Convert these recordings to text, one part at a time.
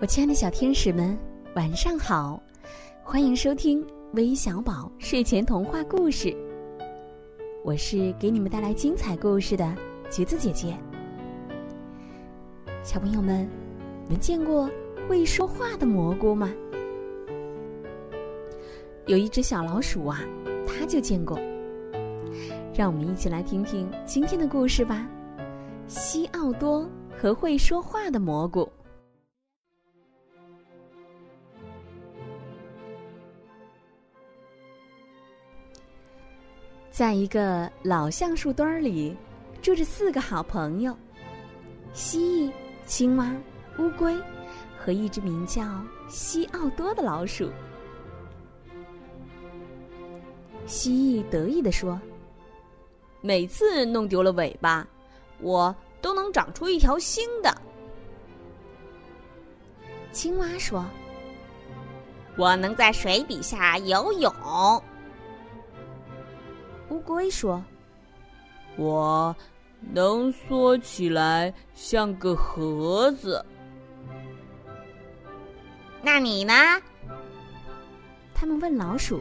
我亲爱的小天使们，晚上好！欢迎收听微小宝睡前童话故事。我是给你们带来精彩故事的橘子姐姐。小朋友们，你们见过会说话的蘑菇吗？有一只小老鼠啊，它就见过。让我们一起来听听今天的故事吧。西奥多和会说话的蘑菇。在一个老橡树墩儿里，住着四个好朋友：蜥蜴、青蛙、乌龟和一只名叫西奥多的老鼠。蜥蜴得意地说：“每次弄丢了尾巴，我都能长出一条新的。”青蛙说：“我能在水底下游泳。”乌龟说：“我能缩起来像个盒子。”那你呢？他们问老鼠。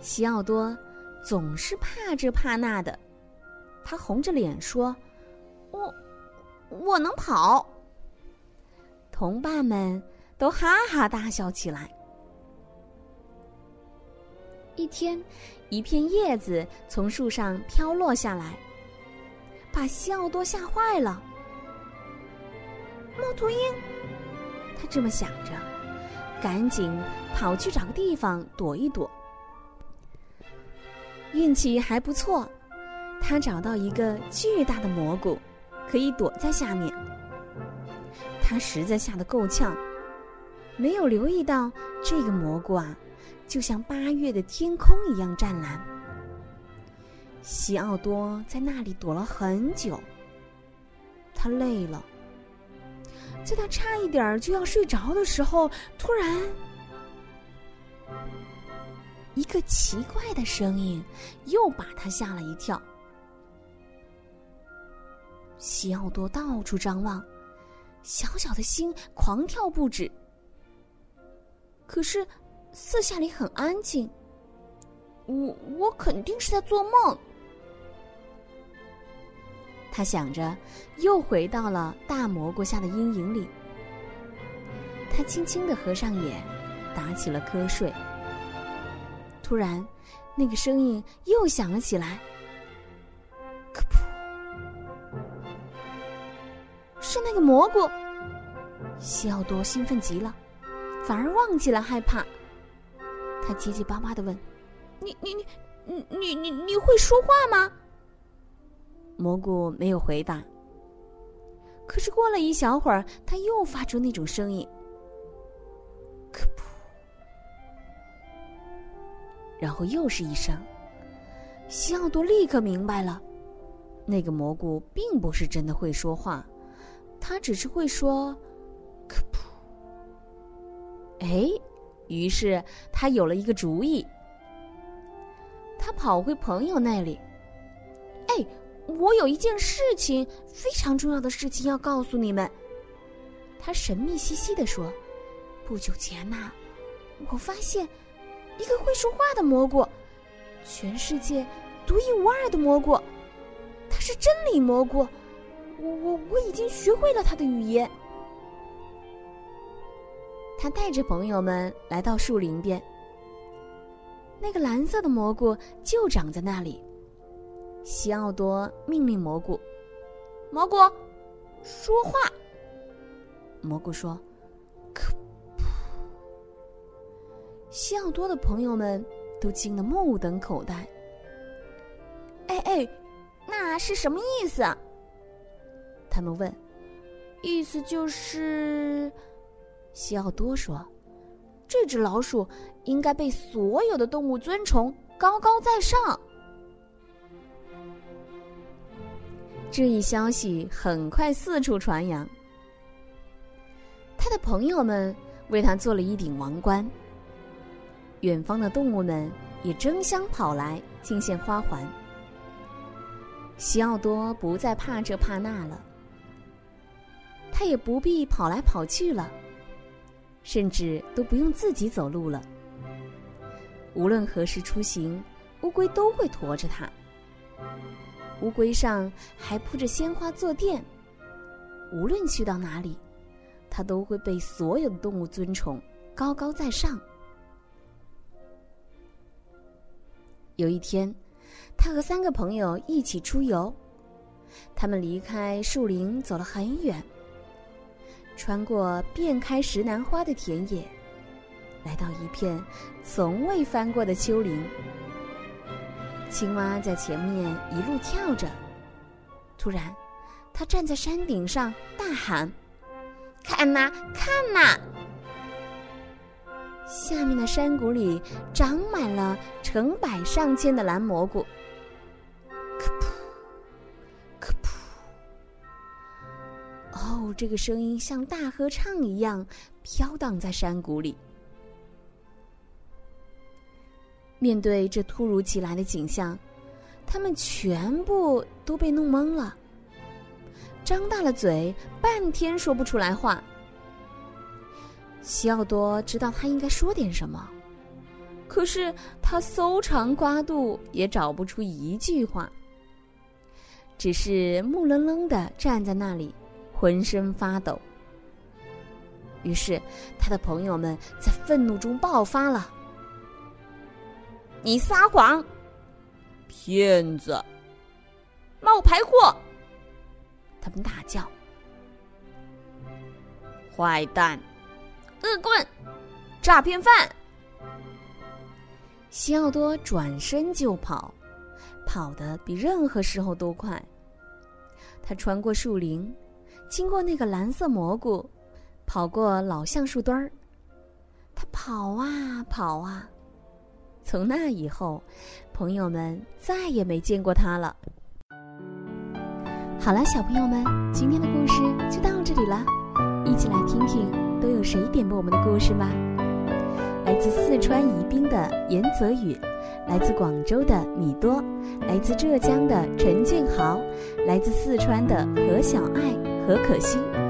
西奥多总是怕这怕那的，他红着脸说：“我我能跑。”同伴们都哈哈大笑起来。一天，一片叶子从树上飘落下来，把西奥多吓坏了。猫头鹰，他这么想着，赶紧跑去找个地方躲一躲。运气还不错，他找到一个巨大的蘑菇，可以躲在下面。他实在吓得够呛，没有留意到这个蘑菇啊。就像八月的天空一样湛蓝。西奥多在那里躲了很久，他累了。在他差一点就要睡着的时候，突然，一个奇怪的声音又把他吓了一跳。西奥多到处张望，小小的心狂跳不止。可是。四下里很安静，我我肯定是在做梦。他想着，又回到了大蘑菇下的阴影里。他轻轻的合上眼，打起了瞌睡。突然，那个声音又响了起来，“可噗！”是那个蘑菇。西奥多兴奋极了，反而忘记了害怕。他结结巴巴的问：“你你你你你你你会说话吗？”蘑菇没有回答。可是过了一小会儿，他又发出那种声音：“可噗！”然后又是一声。西奥多立刻明白了，那个蘑菇并不是真的会说话，他只是会说：“可噗！”哎。于是他有了一个主意。他跑回朋友那里，哎，我有一件事情，非常重要的事情要告诉你们。他神秘兮兮的说：“不久前呐，我发现一个会说话的蘑菇，全世界独一无二的蘑菇，它是真理蘑菇。我我我已经学会了它的语言。”他带着朋友们来到树林边，那个蓝色的蘑菇就长在那里。西奥多命令蘑菇：“蘑菇，说话。”蘑菇说：“可噗。”西奥多的朋友们都惊得目瞪口呆。哎哎，那是什么意思？他们问。意思就是。西奥多说：“这只老鼠应该被所有的动物尊崇，高高在上。”这一消息很快四处传扬。他的朋友们为他做了一顶王冠。远方的动物们也争相跑来敬献花环。西奥多不再怕这怕那了。他也不必跑来跑去了，甚至都不用自己走路了。无论何时出行，乌龟都会驮着它。乌龟上还铺着鲜花坐垫，无论去到哪里，它都会被所有的动物尊崇，高高在上。有一天，他和三个朋友一起出游，他们离开树林走了很远，穿过遍开石楠花的田野，来到一片从未翻过的丘陵。青蛙在前面一路跳着，突然，它站在山顶上大喊：“看呐，看呐！”下面的山谷里长满了成百上千的蓝蘑菇。这个声音像大合唱一样飘荡在山谷里。面对这突如其来的景象，他们全部都被弄懵了，张大了嘴，半天说不出来话。西奥多知道他应该说点什么，可是他搜肠刮肚也找不出一句话，只是木愣愣的站在那里，浑身发抖。于是，他的朋友们在愤怒中爆发了。你撒谎，骗子，冒牌货！他们大叫：“坏蛋，恶棍，诈骗犯！”西奥多转身就跑，跑得比任何时候都快。他穿过树林，经过那个蓝色蘑菇，跑过老橡树墩儿。他跑啊跑啊。从那以后，朋友们再也没见过他了。好了，小朋友们，今天的故事就到这里了，一起来听听都有谁点播我们的故事吧。来自四川宜宾的严泽宇，来自广州的米多，来自浙江的陈俊豪，来自四川的何小爱、何可欣。